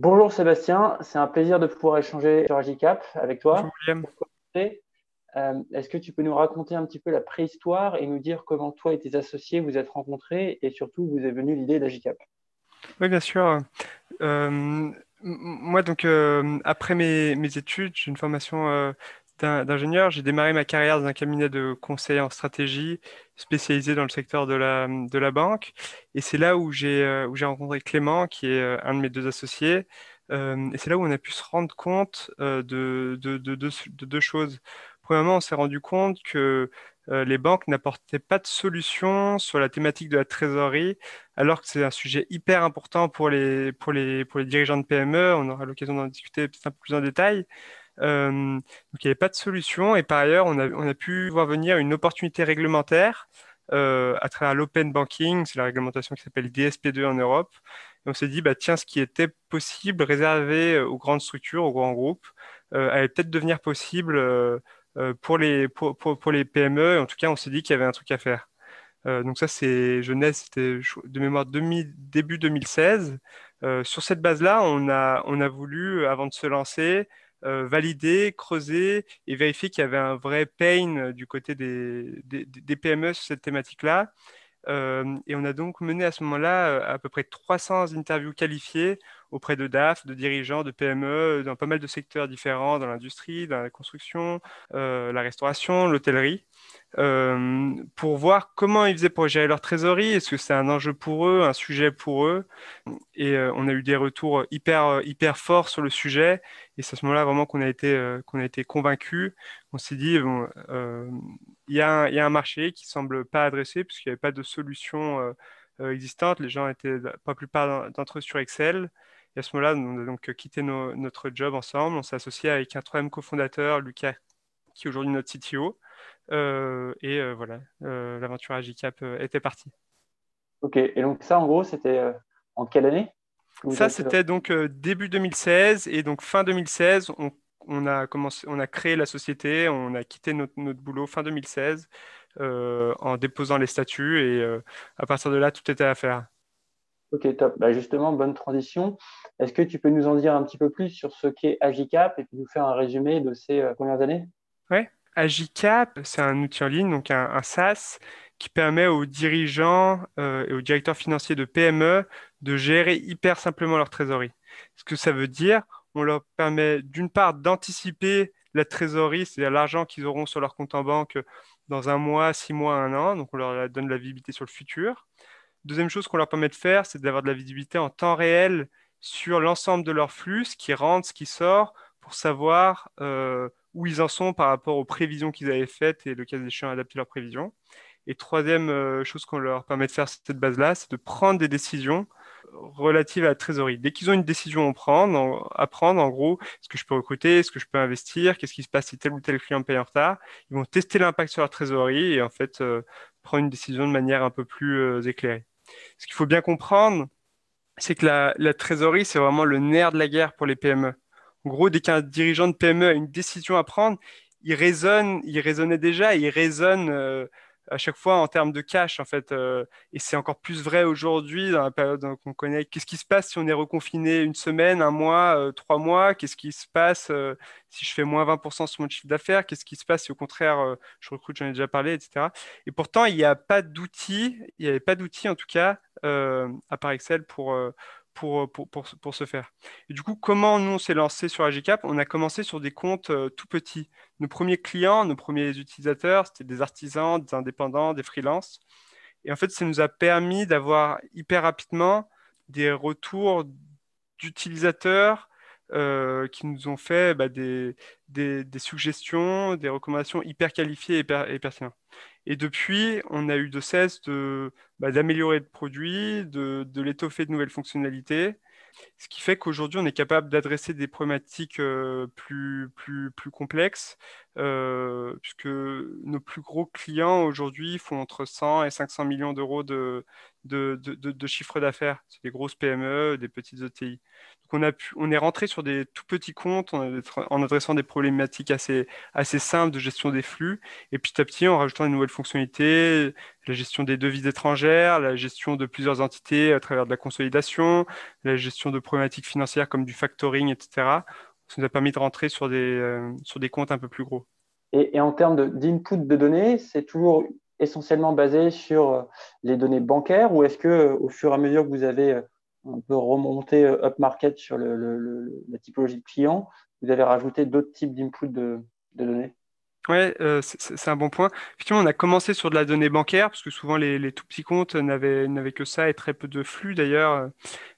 Bonjour Sébastien, c'est un plaisir de pouvoir échanger sur Agicap avec toi. Bonjour euh, Est-ce que tu peux nous raconter un petit peu la préhistoire et nous dire comment toi et tes associés vous êtes rencontrés et surtout vous est venue l'idée d'Agicap? Oui, bien sûr. Euh, moi, donc, euh, après mes, mes études, j'ai une formation d'ingénieur. J'ai démarré ma carrière dans un cabinet de conseil en stratégie spécialisé dans le secteur de la, de la banque. Et c'est là où j'ai euh, rencontré Clément, qui est euh, un de mes deux associés. Euh, et c'est là où on a pu se rendre compte de, de, de, de, deux choses. Premièrement, on s'est rendu compte que les banques n'apportaient pas de solution sur la thématique de la trésorerie, alors que c'est un sujet hyper important pour les, pour les, pour les dirigeants de PME. On aura l'occasion d'en discuter un peu plus en détail. Donc il n'y avait pas de solution. Et par ailleurs, on a, on a pu voir venir une opportunité réglementaire à travers l'open banking, c'est la réglementation qui s'appelle DSP2 en Europe. Et on s'est dit, bah, tiens, ce qui était possible, réservé aux grandes structures, aux grands groupes, allait peut-être devenir possible pour, les, pour, pour, les PME. En tout cas, on s'est dit qu'il y avait un truc à faire. Donc ça, c'est jeunesse, c'était de mémoire début 2016. sur cette base-là, on a, on a voulu, avant de se lancer, valider, creuser et vérifier qu'il y avait un vrai pain euh, du côté des, des, PME sur cette thématique-là. Euh, et on a donc mené à ce moment-là à peu près 300 interviews qualifiées auprès de DAF, de dirigeants de PME dans pas mal de secteurs différents, dans l'industrie, dans la construction, la restauration, l'hôtellerie. Euh, pour voir comment ils faisaient pour gérer leur trésorerie. Est-ce que c'est un enjeu pour eux, un sujet pour eux? Et euh, on a eu des retours hyper, euh, hyper forts sur le sujet. Et c'est à ce moment-là vraiment qu'on a été, qu'on a été convaincus. On s'est dit, bon, il y, a un, marché qui semble pas adressé puisqu'il n'y avait pas de solution existante. Les gens étaient, la plupart d'entre eux, sur Excel. Et à ce moment-là, on a donc quitté notre job ensemble. On s'est associé avec un troisième cofondateur, Lucas, qui est aujourd'hui notre CTO. Euh, et euh, voilà, euh, l'aventure Agicap était partie. Ok, et donc ça, en gros, c'était en quelle année? Ça, c'était donc début 2016 et donc fin 2016, on, on, a commencé, on a créé la société, on a quitté notre, notre boulot fin 2016 en déposant les statuts et à partir de là, tout était à faire. Ok, top. Bah justement, bonne transition. Est-ce que tu peux nous en dire un petit peu plus sur ce qu'est Agicap et puis nous faire un résumé de ces premières années? Oui, Agicap, c'est un outil en ligne, donc un, SaaS, qui permet aux dirigeants euh, et aux directeurs financiers de PME de gérer hyper simplement leur trésorerie. Ce que ça veut dire, on leur permet d'une part d'anticiper la trésorerie, c'est-à-dire l'argent qu'ils auront sur leur compte en banque dans un mois, six mois, un an, donc on leur donne de la visibilité sur le futur. Deuxième chose qu'on leur permet de faire, c'est d'avoir de la visibilité en temps réel sur l'ensemble de leur flux, ce qui rentre, ce qui sort, pour savoir euh, où ils en sont par rapport aux prévisions qu'ils avaient faites et le cas échéant adapter leurs prévisions. Et troisième euh, chose qu'on leur permet de faire cette base-là, c'est de prendre des décisions relatives à la trésorerie. Dès qu'ils ont une décision à prendre, à prendre, en gros, est-ce que je peux recruter, est-ce que je peux investir, qu'est-ce qui se passe si tel ou tel client paye en retard, ils vont tester l'impact sur leur trésorerie et en fait euh, prendre une décision de manière un peu plus euh, éclairée. Ce qu'il faut bien comprendre, c'est que la trésorerie, c'est vraiment le nerf de la guerre pour les PME. En gros, dès qu'un dirigeant de PME a une décision à prendre, il raisonne, il raisonnait déjà, il raisonne euh, à chaque fois en termes de cash, en fait. Euh, et c'est encore plus vrai aujourd'hui, dans la période qu'on connaît. Qu'est-ce qui se passe si on est reconfiné une semaine, un mois, euh, trois mois Qu'est-ce qui se passe si je fais moins 20% sur mon chiffre d'affaires Qu'est-ce qui se passe si au contraire je recrute, j'en ai déjà parlé, etc. Et pourtant, il n'y a pas d'outils, il n'y avait pas d'outils en tout cas, à part Excel, pour pour, pour, pour, se faire. Et du coup, comment nous, on s'est lancé sur Agicap? On a commencé sur des comptes euh, tout petits. Nos premiers clients, nos premiers utilisateurs, c'était des artisans, des indépendants, des freelances. Et en fait, ça nous a permis d'avoir hyper rapidement des retours d'utilisateurs euh, qui nous ont fait bah, des, suggestions, des recommandations hyper qualifiées et pertinentes. Et depuis, on a eu de cesse bah, d'améliorer le produit, de, de l'étoffer de nouvelles fonctionnalités. Ce qui fait qu'aujourd'hui, on est capable d'adresser des problématiques euh, plus, plus, plus complexes, euh, puisque nos plus gros clients aujourd'hui font entre 100 et 500 millions d'euros de, de, de, chiffre d'affaires. C'est des grosses PME, des petites ETI. Donc on, a pu, on est rentré sur des tout petits comptes en, en, adressant des problématiques assez, assez simples de gestion des flux, et petit à petit en rajoutant des nouvelles fonctionnalités, la gestion des devises étrangères, la gestion de plusieurs entités à travers de la consolidation, la gestion de problématiques financières comme du factoring, etc. Ça nous a permis de rentrer sur des, euh, sur des comptes un peu plus gros. Et, en termes d'input de, données, c'est toujours essentiellement basé sur euh, les données bancaires ou est-ce que euh, au fur et à mesure que vous avez un peu remonté upmarket sur la typologie de clients, vous avez rajouté d'autres types d'input de données? Oui, euh, c'est un bon point. Effectivement, on a commencé sur de la donnée bancaire, parce que souvent les, tout petits comptes n'avaient que ça et très peu de flux d'ailleurs.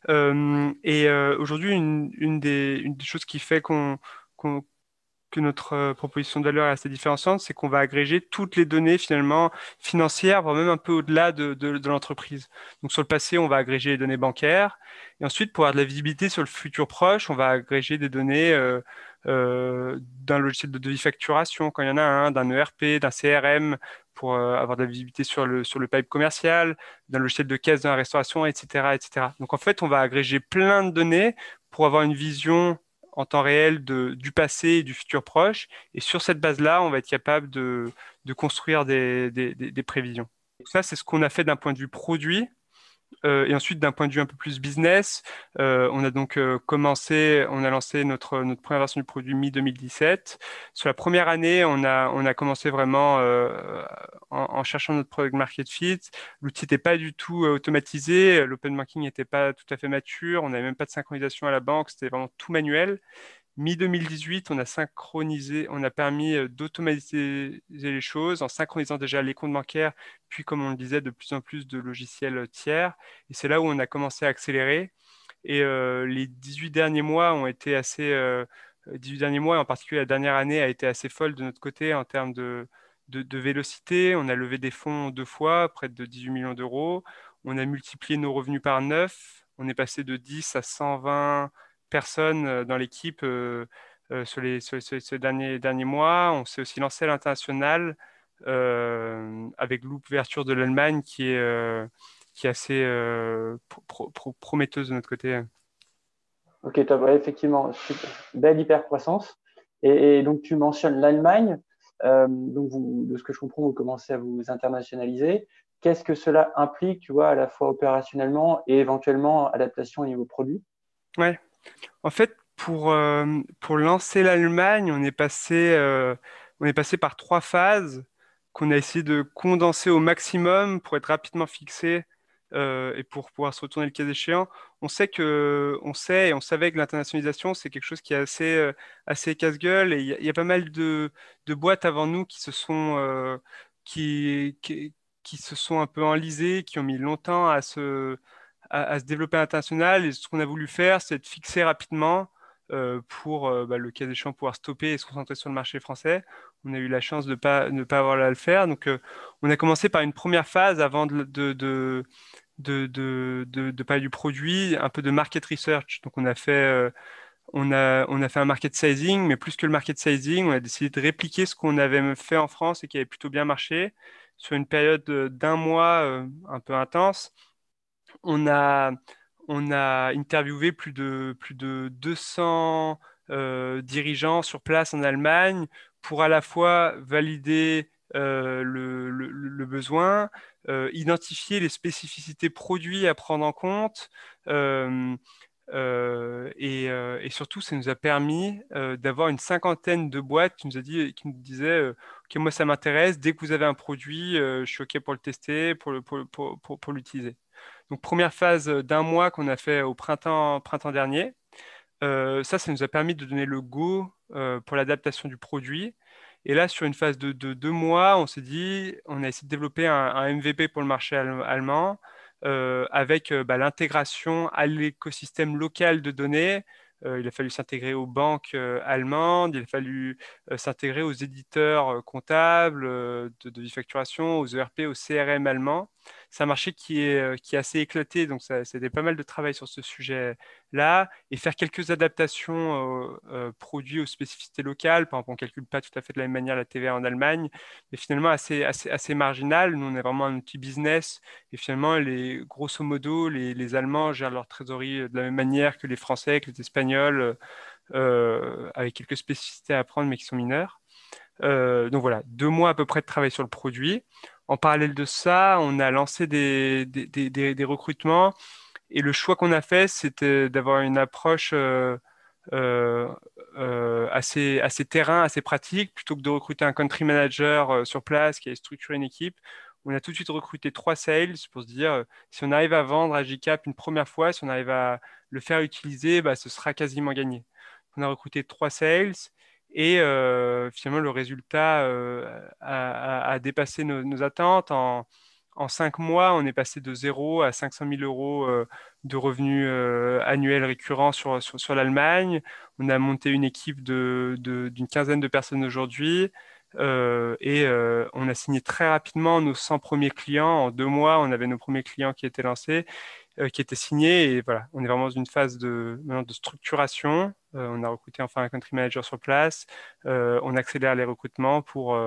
Euh, et euh, aujourd'hui, une, des, choses qui fait que notre proposition de valeur est assez différenciante, c'est qu'on va agréger toutes les données finalement financières, voire même un peu au-delà de, l'entreprise. Donc sur le passé, on va agréger les données bancaires, et ensuite pour avoir de la visibilité sur le futur proche, on va agréger des données euh, d'un logiciel de devis facturation quand il y en a un, d'un ERP, d'un CRM pour euh, avoir de la visibilité sur le, sur le pipe commercial, d'un logiciel de caisse dans la restauration, etc., etc. Donc en fait, on va agréger plein de données pour avoir une vision en temps réel de, du passé et du futur proche. Et sur cette base-là, on va être capable de, de construire des, des, des prévisions. Donc ça, c'est ce qu'on a fait d'un point de vue produit. Euh, et ensuite, d'un point de vue un peu plus business, euh, on a donc euh, commencé, on a lancé notre, notre première version du produit mi-2017. Sur la première année, on a, on a commencé vraiment en, cherchant notre product market fit. L'outil n'était pas du tout automatisé, l'open banking n'était pas tout à fait mature, on n'avait même pas de synchronisation à la banque, c'était vraiment tout manuel. Mi-2018, on a synchronisé, on a permis euh, d'automatiser les choses en synchronisant déjà les comptes bancaires, puis comme on le disait, de plus en plus de logiciels tiers. Et c'est là où on a commencé à accélérer. Et euh, les 18 derniers mois ont été assez, 18 euh, derniers mois, en particulier la dernière année, a été assez folle de notre côté en termes de, de, de vélocité. On a levé des fonds deux fois, près de 18 millions d'euros. On a multiplié nos revenus par 9. On est passé de 10 à 120 personnes euh, dans l'équipe euh, euh, sur, les, ces derniers, derniers mois. On s'est aussi lancé à l'international avec l'ouverture de l'Allemagne qui est, qui est assez prometteuse de notre côté. Ok, top. effectivement, belle hyper croissance. Et, donc, tu mentionnes l'Allemagne. donc, de ce que je comprends, vous commencez à vous internationaliser. Qu'est-ce que cela implique, tu vois, à la fois opérationnellement et éventuellement adaptation au niveau produit? Ouais. En fait, pour, euh, pour lancer l'Allemagne, on est passé, euh, on est passé par trois phases qu'on a essayé de condenser au maximum pour être rapidement fixé euh, et pour pouvoir se retourner le cas échéant. On sait que, on sait et on savait que l'internationalisation c'est quelque chose qui est assez, assez casse-gueule et il y, a pas mal de, de, boîtes avant nous qui se sont, qui, qui, qui, se sont un peu enlisées, qui ont mis longtemps à se à, se développer à l'international. Et ce qu'on a voulu faire, c'est de fixer rapidement euh, pour, euh, bah, le cas échéant, pouvoir stopper et se concentrer sur le marché français. On a eu la chance de pas, ne pas avoir à le faire. Donc, euh, on a commencé par une première phase avant de, de, de de, de, de, parler du produit, un peu de market research. Donc, on a fait, on a, on a fait un market sizing, mais plus que le market sizing, on a décidé de répliquer ce qu'on avait fait en France et qui avait plutôt bien marché sur une période d'un mois un peu intense on a, interviewé plus de, plus de 200 euh, dirigeants sur place en Allemagne pour à la fois valider euh, le, besoin, euh, identifier les spécificités produits à prendre en compte. et, surtout, ça nous a permis d'avoir une cinquantaine de boîtes qui nous, a dit, qui nous disaient Ok, moi ça m'intéresse, dès que vous avez un produit, je suis OK pour le tester, pour l'utiliser. Pour, donc première phase d'un mois qu'on a fait au printemps, printemps dernier. Euh, ça, ça nous a permis de donner le go euh, pour l'adaptation du produit. Et là, sur une phase de, deux mois, on s'est dit, on a essayé de développer un, MVP pour le marché allemand euh, avec bah, l'intégration à l'écosystème local de données il a fallu s'intégrer aux banques allemandes, il a fallu s'intégrer aux éditeurs comptables de, de facturation, aux ERP, aux CRM allemands c'est un marché qui est, euh, qui est assez éclaté, donc ça, c'était pas mal de travail sur ce sujet-là, et faire quelques adaptations euh, euh, produits aux spécificités locales. Par exemple, on ne calcule pas tout à fait de la même manière la TVA en Allemagne, mais finalement assez, assez, assez marginal. Nous, on est vraiment un outil business, et finalement, les, grosso modo, les, les Allemands gèrent leur trésorerie de la même manière que les Français, que les Espagnols, avec quelques spécificités à apprendre, mais qui sont mineures. donc voilà, deux mois à peu près de travail sur le produit. En parallèle de ça, on a lancé des, recrutements et le choix qu'on a fait, c'était d'avoir une approche euh, euh, euh, assez, terrain, assez pratique, plutôt que de recruter un country manager sur place qui a structuré une équipe. On a tout de suite recruté trois sales pour se dire si on arrive à vendre à GCAP une première fois, si on arrive à le faire utiliser, bah, ce sera quasiment gagné. On a recruté trois sales et euh, finalement, le résultat euh, a, dépassé nos, attentes. En, cinq mois, on est passé de 0 à 500 000 euros euh, de revenus annuels récurrents sur, sur, l'Allemagne. On a monté une équipe d'une quinzaine de personnes aujourd'hui. et on a signé très rapidement nos 100 premiers clients. En deux mois, on avait nos premiers clients qui étaient lancés. Qui était signé. Et voilà, on est vraiment dans une phase de, de structuration. Euh, on a recruté enfin un country manager sur place. Euh, on accélère les recrutements pour,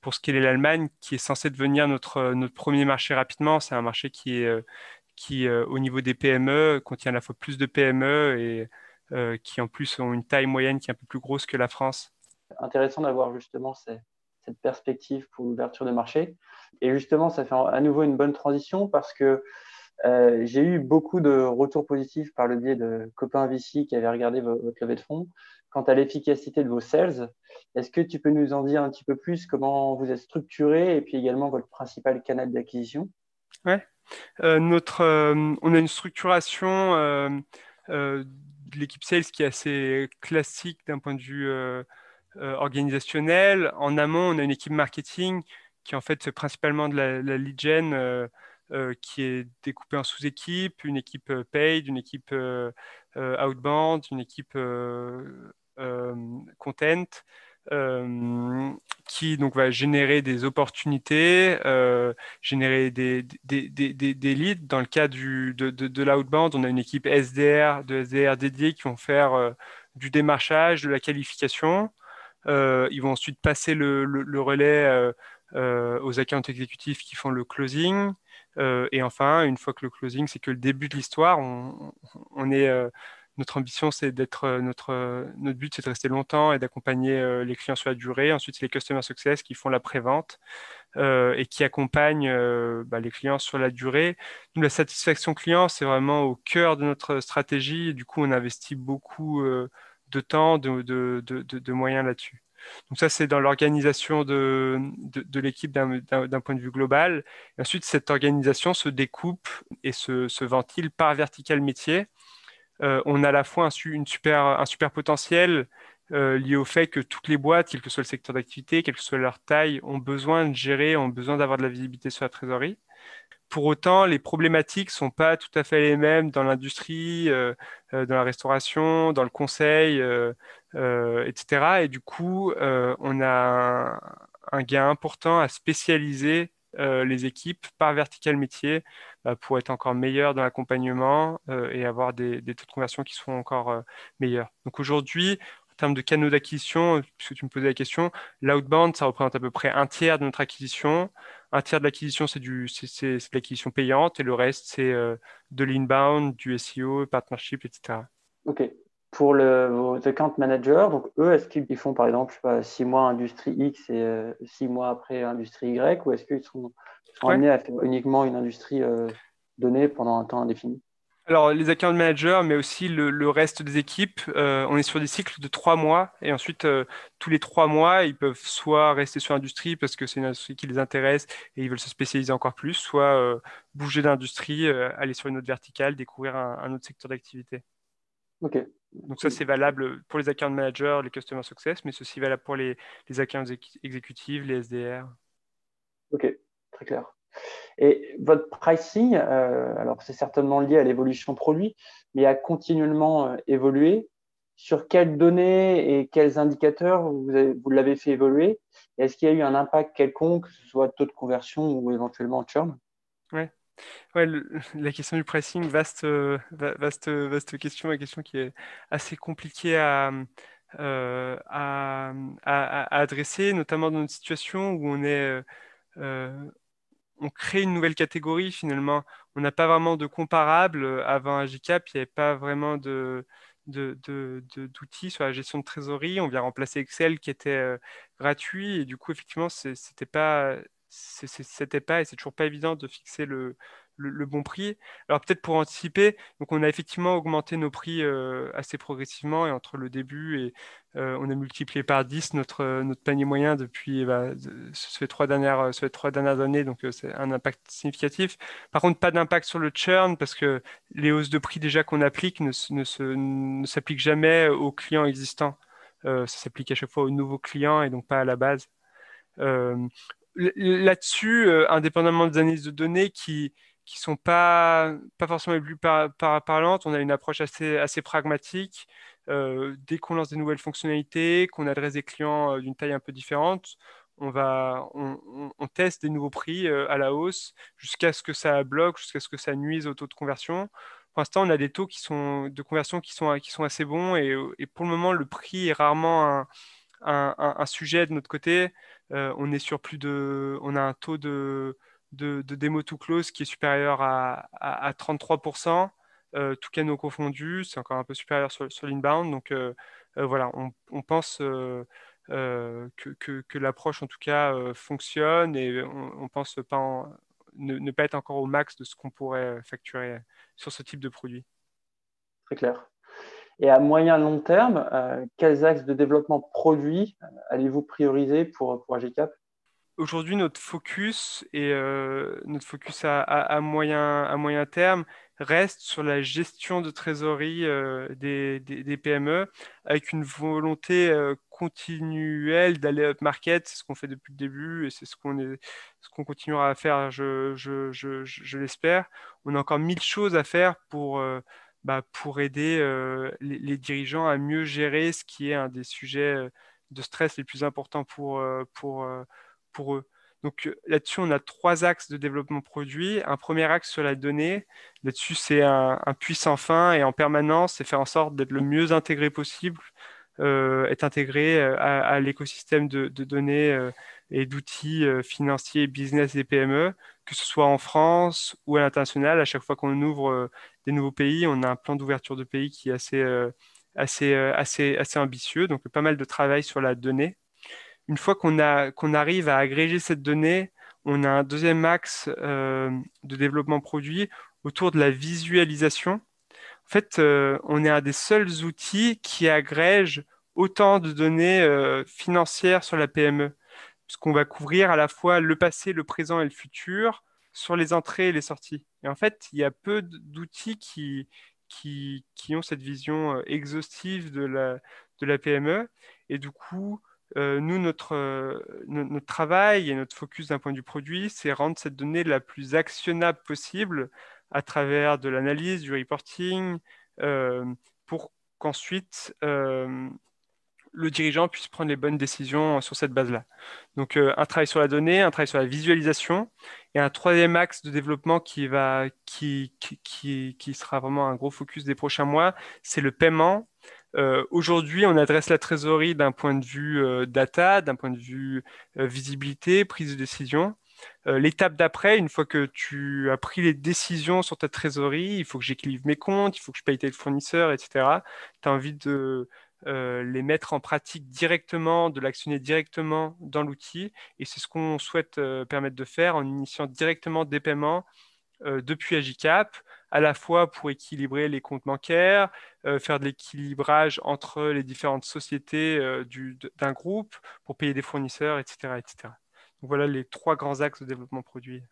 pour ce qu'est l'Allemagne, qui est censé devenir notre, notre premier marché rapidement. C'est un marché qui est qui, au niveau des PME, contient à la fois plus de PME et qui en plus ont une taille moyenne qui est un peu plus grosse que la France. Intéressant d'avoir justement cette perspective pour l'ouverture de marché. Et justement, ça fait à nouveau une bonne transition parce que euh, j'ai eu beaucoup de retours positifs par le biais de copains VC qui avaient regardé votre levée de fonds. Quant à l'efficacité de vos sales, est-ce que tu peux nous en dire un petit peu plus comment vous êtes structuré et puis également votre principal canal d'acquisition? Ouais. Euh, euh, on a une structuration de l'équipe sales qui est assez classique d'un point de vue organisationnel. En amont, on a une équipe marketing qui en fait principalement de la, la lead gen qui est découpée en sous-équipes, une équipe euh, paid, une équipe euh, outbound, une équipe content. qui donc va générer des opportunités, générer des, des, leads. Dans le cas du, de, de, l'outbound, on a une équipe SDR, de SDR dédiée qui vont faire du démarchage, de la qualification. ils vont ensuite passer le, le, le relais aux accounts exécutifs qui font le closing. Euh, et enfin, une fois que le closing, c'est que le début de l'histoire, on, est, euh, notre ambition, c'est d'être, euh, notre, notre but, c'est de rester longtemps et d'accompagner les clients sur la durée. Ensuite, c'est les customer success qui font la prévente et qui accompagnent bah, les clients sur la durée. La satisfaction client, c'est vraiment au cœur de notre stratégie. du coup, on investit beaucoup de temps, de, de, de moyens là-dessus. Donc ça, c'est dans l'organisation de, l'équipe d'un point de vue global. ensuite, cette organisation se découpe et se, ventile par vertical métier. Euh, on a à la fois un, une super, un super potentiel euh, lié au fait que toutes les boîtes, quel que soit le secteur d'activité, quelle que soit leur taille, ont besoin de gérer, ont besoin d'avoir de la visibilité sur la trésorerie. Pour autant, les problématiques ne sont pas tout à fait les mêmes dans l'industrie, euh, dans la restauration, dans le conseil, etc. Et du coup, euh, on a un, gain important à spécialiser euh, les équipes par vertical métier pour être encore meilleur dans l'accompagnement et avoir des, taux de conversion qui seront encore meilleurs. Donc aujourd'hui, en termes de canaux d'acquisition, puisque tu me posais la question, l'outbound, ça représente à peu près un tiers de notre acquisition. Un tiers de l'acquisition, c'est c'est, l'acquisition payante et le reste, c'est de l'inbound, du SEO, partnership, etc. Ok pour le, vos account managers, donc eux, est-ce qu'ils font par exemple, je sais pas, six mois industrie X et euh, six mois après industrie Y, ou est-ce qu'ils sont, amenés à faire uniquement une industrie euh, donnée pendant un temps indéfini? Alors, les account managers, mais aussi le, reste des équipes, euh, on est sur des cycles de trois mois. Et ensuite, tous les trois mois, ils peuvent soit rester sur l'industrie parce que c'est une industrie qui les intéresse et ils veulent se spécialiser encore plus, soit bouger d'industrie, aller sur une autre verticale, découvrir un, un autre secteur d'activité. Ok, donc ça, c'est valable pour les account managers, les customer success, mais ceci valable pour les, les accounts exécutifs, les SDR. Ok, très clair. Et votre pricing, euh, alors c'est certainement lié à l'évolution produit, mais a continuellement euh, évolué. sur quelles données et quels indicateurs vous, vous l'avez fait évoluer? Est-ce qu'il y a eu un impact quelconque, que ce soit taux de conversion ou éventuellement churn? Ouais. Ouais, la question du pricing, vaste, vaste, vaste question, une question qui est assez compliquée à, euh, à, adresser, notamment dans une situation où on est, euh, on crée une nouvelle catégorie finalement. On n'a pas vraiment de comparable. Avant Agicap, il n'y avait pas vraiment de, d'outils sur la gestion de trésorerie. On vient remplacer Excel qui était euh, gratuit et du coup, effectivement, c'était pas, c'était pas et c'est toujours pas évident de fixer le, le, bon prix. Alors peut-être pour anticiper, donc on a effectivement augmenté nos prix euh, assez progressivement et entre le début et euh, on a multiplié par 10 notre, notre panier moyen depuis ces, trois dernières, ces trois dernières années, donc euh, c'est un impact significatif. Par contre, pas d'impact sur le churn parce que les hausses de prix déjà qu'on applique ne, ne s'appliquent jamais aux clients existants. ça s'applique à chaque fois aux nouveaux clients et donc pas à la base. Là-dessus, indépendamment des analyses de données qui, qui sont pas, pas forcément les plus par, parlantes. On a une approche assez, assez pragmatique. Euh, dès qu'on lance des nouvelles fonctionnalités, qu'on adresse des clients euh, d'une taille un peu différente, on, va, on, teste des nouveaux prix euh, à la hausse jusqu'à ce que ça bloque, jusqu'à ce que ça nuise au taux de conversion. Pour l'instant, on a des taux qui sont, de conversion qui sont, qui sont assez bons et, et pour le moment, le prix est rarement un, sujet de notre côté. on est sur plus de, on a un taux de de, démo to close qui est supérieur à, à, 33%, euh, tout canaux confondus, c'est encore un peu supérieur sur, sur l'inbound. Donc euh, euh, voilà, on, pense que, que, l'approche en tout cas fonctionne et on, pense pas ne, pas être encore au max de ce qu'on pourrait facturer sur ce type de produit. Très clair. Et à moyen long terme, quels axes de développement produit allez-vous prioriser pour, pour AGCAP aujourd'hui, notre focus et euh, notre focus à, moyen, à moyen terme reste sur la gestion de trésorerie euh, des, des, PME avec une volonté euh, continuelle d'aller up market. C'est ce qu'on fait depuis le début et c'est ce qu'on ce continuera à faire, je, je, je, je l'espère. On a encore mille choses à faire pour, bah, pour aider les, les, dirigeants à mieux gérer ce qui est un des sujets de stress les plus importants pour, pour pour eux. Donc euh, là-dessus, on a trois axes de développement produit. Un premier axe sur la donnée. Là-dessus, c'est un, puissant fin et en permanence, c'est faire en sorte d'être le mieux intégré possible, euh, être intégré euh, à, l'écosystème de, données et d'outils financiers, business et PME, que ce soit en France ou à l'international. À chaque fois qu'on ouvre des nouveaux pays, on a un plan d'ouverture de pays qui est assez, assez, assez, assez ambitieux. Donc pas mal de travail sur la donnée une fois qu'on arrive à agréger cette donnée, on a un deuxième axe euh, de développement produit autour de la visualisation. En fait, euh, on est un des seuls outils qui agrège autant de données euh, financières sur la PME, puisqu'on va couvrir à la fois le passé, le présent et le futur sur les entrées et les sorties. Et en fait, il y a peu d'outils qui, ont cette vision exhaustive de la, de la PME. Et du coup, euh, nous, euh, notre, travail et notre focus d'un point de vue produit, c'est rendre cette donnée la plus actionnable possible à travers de l'analyse, du reporting, euh, pour qu'ensuite le dirigeant puisse prendre les bonnes décisions sur cette base-là. Donc, un travail sur la donnée, un travail sur la visualisation, et un troisième axe de développement qui, va, qui, qui, qui sera vraiment un gros focus des prochains mois, c'est le paiement euh, aujourd'hui, on adresse la trésorerie d'un point de vue euh, data, d'un point de vue euh, visibilité, prise de décision. L'étape d'après, une fois que tu as pris les décisions sur ta trésorerie, il faut que j'équilibre mes comptes, il faut que je paye tes fournisseurs, etc. Tu as envie de les mettre en pratique directement, de l'actionner directement dans l'outil. Et c'est ce qu'on souhaite permettre de faire en initiant directement des paiements depuis Agicap à la fois pour équilibrer les comptes bancaires, euh, faire de l'équilibrage entre les différentes sociétés euh, d'un groupe pour payer des fournisseurs, etc., etc. Donc voilà les trois grands axes de développement produit.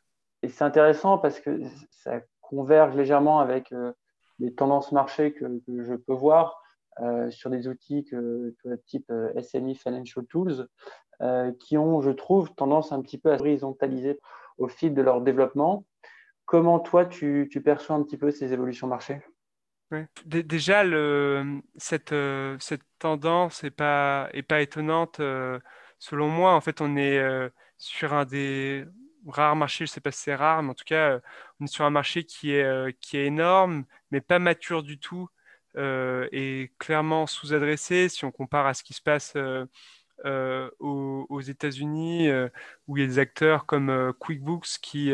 Et c'est intéressant parce que ça converge légèrement avec euh, les tendances marché que, je peux voir sur des outils type SME Financial Tools, qui ont, je trouve, tendance un petit peu à horizontaliser au fil de leur développement. Comment toi, tu, perçois un petit peu ces évolutions marché? Déjà, cette, euh, tendance n'est pas, est pas étonnante. Euh, selon moi, en fait, on est euh, sur un des rares marchés, je ne sais pas si c'est rare, mais en tout cas, on est sur un marché qui est, qui est énorme, mais pas mature du tout et clairement sous-adressé si on compare à ce qui se passe aux, aux États-Unis, où il y a des acteurs comme QuickBooks qui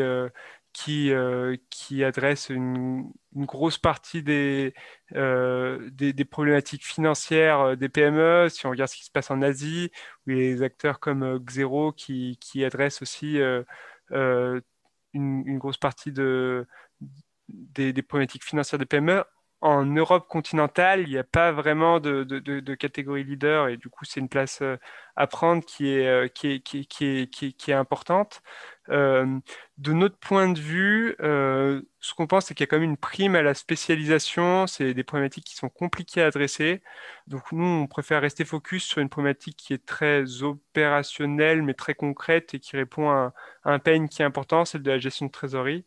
qui, euh, qui adresse une, grosse partie des, euh, des, problématiques financières euh, des PME. Si on regarde ce qui se passe en Asie, où il y a des acteurs comme Xero qui, qui adressent aussi une, grosse partie de, des problématiques financières des PME en Europe continentale, il n'y a pas vraiment de, catégorie leader et du coup, c'est une place à prendre qui est, importante. Euh, de notre point de vue, euh, ce qu'on pense, c'est qu'il y a quand même une prime à la spécialisation. C'est des problématiques qui sont compliquées à adresser. Donc nous, on préfère rester focus sur une problématique qui est très opérationnelle, mais très concrète et qui répond à un, pain qui est important, celle de la gestion de trésorerie.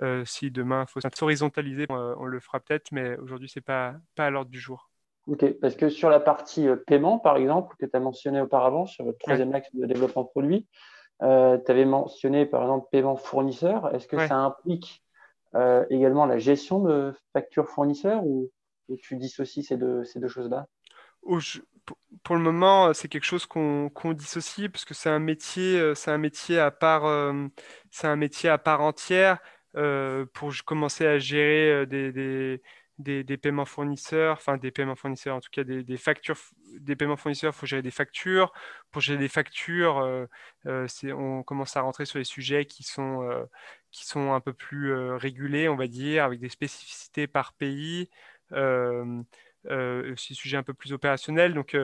Euh, si demain il faut s'horizontaliser, on, le fera peut-être, mais aujourd'hui, ce n'est pas, pas à l'ordre du jour. Ok, parce que sur la partie paiement, par exemple, que tu as mentionné auparavant, sur votre troisième axe de développement produit, euh, tu avais mentionné par exemple paiement fournisseur. Est-ce que ça implique euh, également la gestion de factures fournisseurs ou, tu dissocies ces deux, ces deux choses-là? Pour le moment, c'est quelque chose qu'on dissocie parce que c'est un métier, euh, c'est un métier à part, c'est un métier à part entière. Pour commencer à gérer des, des, paiements fournisseurs, enfin des paiements fournisseurs, en tout cas des, factures, des paiements fournisseurs, il faut gérer des factures. Pour gérer des factures, euh, euh, on commence à rentrer sur les sujets qui sont, euh, qui sont un peu plus régulés, on va dire, avec des spécificités par pays, aussi sujets un peu plus opérationnels. Donc,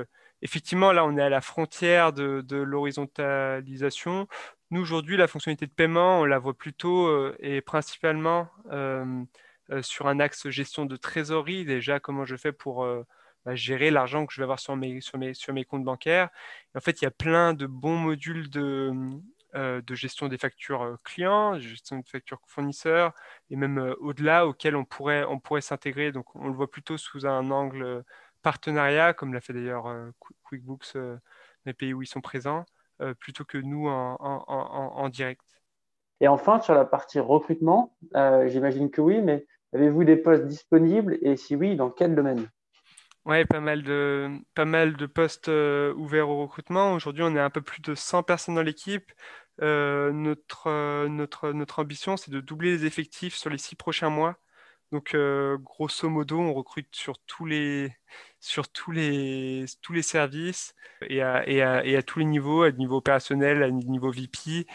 effectivement, là, on est à la frontière de, de l'horizontalisation. Nous, aujourd'hui, la fonctionnalité de paiement, on la voit plutôt et principalement euh, sur un axe gestion de trésorerie, déjà comment je fais pour euh, bah, gérer l'argent que je vais avoir sur mes, comptes bancaires. en fait, il y a plein de bons modules de, euh, de gestion des factures clients, gestion des factures fournisseurs, et même au-delà auxquels on pourrait, on pourrait s'intégrer. Donc, on le voit plutôt sous un angle partenariat, comme l'a fait d'ailleurs QuickBooks dans les pays où ils sont présents, plutôt que nous en, en, en, direct. Et enfin, sur la partie recrutement, j'imagine que oui, mais Avez-vous des postes disponibles? Et si oui, dans quel domaine? Oui, pas mal de, pas mal de postes euh, ouverts au recrutement. Aujourd'hui, on est un peu plus de 100 personnes dans l'équipe. Euh, notre, euh, notre, notre ambition, c'est de doubler les effectifs sur les six prochains mois. Donc, grosso modo, on recrute sur tous les, sur tous les, tous les services et à, et, à, tous les niveaux, à niveau opérationnel, à niveau VP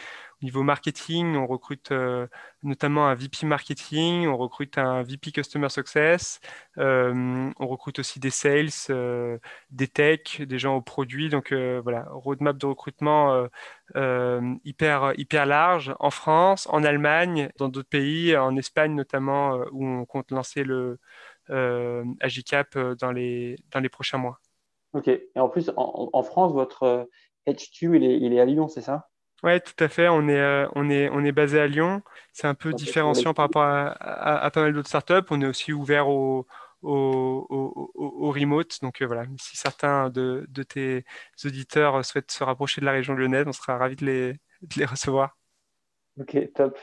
niveau marketing, on recrute euh, notamment un VP marketing, on recrute un VP customer success, euh, on recrute aussi des sales, euh, des tech, des gens au produit. Donc voilà, roadmap de recrutement hyper hyper large en France, en Allemagne, dans d'autres pays, en Espagne notamment, où on compte lancer le Agicap dans les dans les prochains mois. Ok. Et en plus, en, France, votre HQ, il est, il est à Lyon, c'est ça? Oui, tout à fait. On est, euh, on est, on est basé à Lyon. C'est un peu différenciant par rapport à, pas mal d'autres startups. On est aussi ouvert au, au, remote. Donc euh, voilà, si certains de, de, tes auditeurs souhaitent se rapprocher de la région lyonnaise, on sera ravis de les, de les recevoir. Ok, top.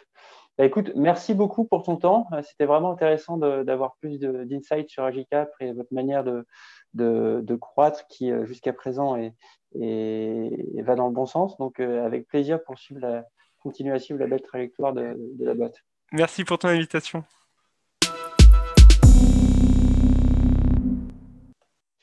Bah, écoute, merci beaucoup pour ton temps. Euh, c'était vraiment intéressant d'avoir plus d'insights sur Agicap et votre manière de, croître qui, jusqu'à présent, va dans le bon sens. Donc, euh, avec plaisir pour suivre la, continuer à suivre la belle trajectoire de la boîte. Merci pour ton invitation.